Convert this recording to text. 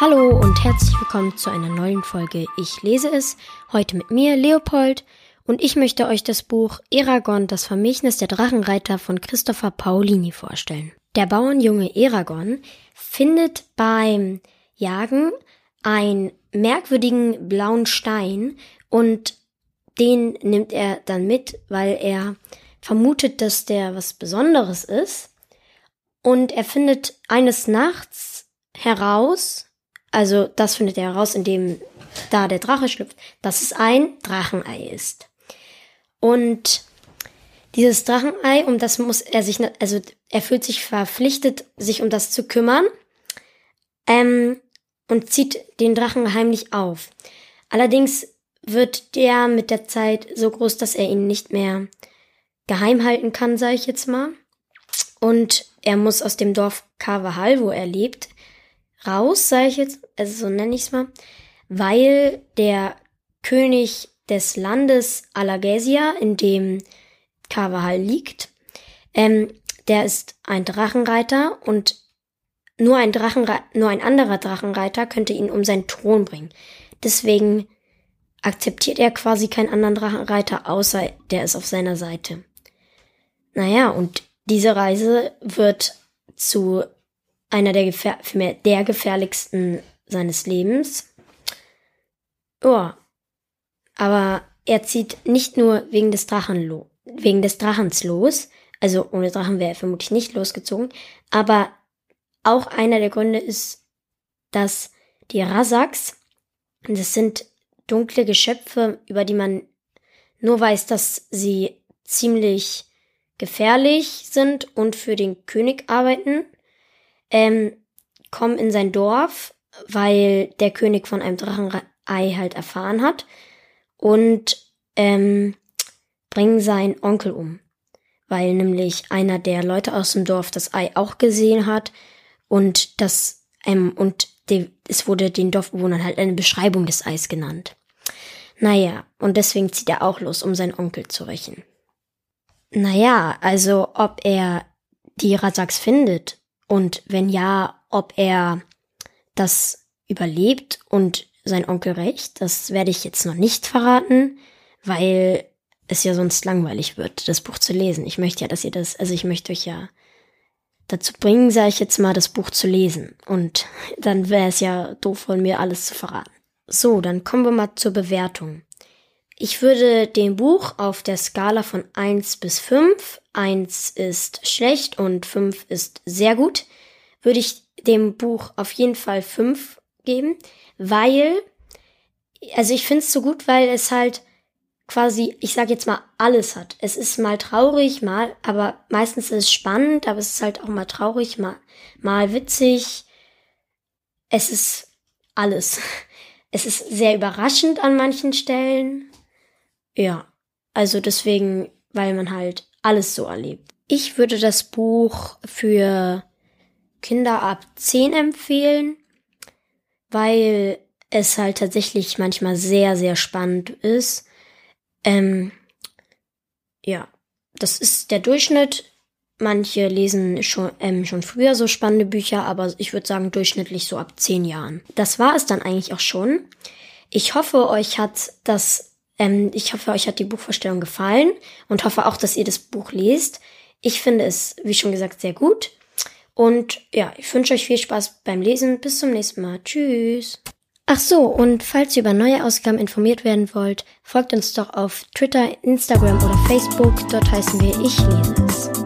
Hallo und herzlich willkommen zu einer neuen Folge Ich lese es. Heute mit mir, Leopold, und ich möchte euch das Buch Eragon, das Vermächtnis der Drachenreiter von Christopher Paolini vorstellen. Der Bauernjunge Eragon findet beim Jagen einen merkwürdigen blauen Stein und den nimmt er dann mit, weil er vermutet, dass der was Besonderes ist. Und er findet eines Nachts heraus, also das findet er heraus, indem da der Drache schlüpft, dass es ein Drachenei ist. Und dieses Drachenei, um das muss er sich, also er fühlt sich verpflichtet, sich um das zu kümmern, ähm, und zieht den Drachen heimlich auf. Allerdings wird der mit der Zeit so groß, dass er ihn nicht mehr geheim halten kann, sage ich jetzt mal. Und er muss aus dem Dorf Carvajal, wo er lebt, raus, sage ich jetzt, also so nenne ich es mal, weil der König des Landes Alagasia, in dem Carvajal liegt, ähm, der ist ein Drachenreiter und nur ein Drachenre nur ein anderer Drachenreiter könnte ihn um seinen Thron bringen. Deswegen akzeptiert er quasi keinen anderen Drachenreiter, außer der ist auf seiner Seite. Naja, und diese Reise wird zu einer der, gefähr der gefährlichsten seines Lebens. Ja, aber er zieht nicht nur wegen des Drachen wegen des Drachens los, also ohne Drachen wäre er vermutlich nicht losgezogen, aber auch einer der Gründe ist, dass die Rasaks, das sind dunkle Geschöpfe, über die man nur weiß, dass sie ziemlich gefährlich sind und für den König arbeiten, ähm, kommen in sein Dorf, weil der König von einem Drachenei halt erfahren hat und ähm, bringen seinen Onkel um, weil nämlich einer der Leute aus dem Dorf das Ei auch gesehen hat und das ähm, und de, es wurde den Dorfbewohnern halt eine Beschreibung des Eis genannt. Naja, und deswegen zieht er auch los, um seinen Onkel zu rächen. Naja, also ob er die Rasaks findet und wenn ja, ob er das überlebt und sein Onkel rächt, das werde ich jetzt noch nicht verraten, weil es ja sonst langweilig wird, das Buch zu lesen. Ich möchte ja, dass ihr das, also ich möchte euch ja dazu bringen, sage ich jetzt mal, das Buch zu lesen. Und dann wäre es ja doof von mir, alles zu verraten. So, dann kommen wir mal zur Bewertung. Ich würde dem Buch auf der Skala von 1 bis 5, 1 ist schlecht und 5 ist sehr gut, würde ich dem Buch auf jeden Fall 5 geben, weil, also ich finde es so gut, weil es halt quasi, ich sag jetzt mal, alles hat. Es ist mal traurig, mal, aber meistens ist es spannend, aber es ist halt auch mal traurig, mal, mal witzig. Es ist alles. Es ist sehr überraschend an manchen Stellen. Ja, also deswegen, weil man halt alles so erlebt. Ich würde das Buch für Kinder ab 10 empfehlen, weil es halt tatsächlich manchmal sehr, sehr spannend ist ähm, ja, das ist der Durchschnitt. Manche lesen schon, ähm, schon früher so spannende Bücher, aber ich würde sagen durchschnittlich so ab zehn Jahren. Das war es dann eigentlich auch schon. Ich hoffe, euch hat das, ähm, ich hoffe, euch hat die Buchvorstellung gefallen und hoffe auch, dass ihr das Buch lest. Ich finde es, wie schon gesagt, sehr gut. Und ja, ich wünsche euch viel Spaß beim Lesen. Bis zum nächsten Mal. Tschüss. Ach so, und falls ihr über neue Ausgaben informiert werden wollt, folgt uns doch auf Twitter, Instagram oder Facebook. Dort heißen wir Ich lese es.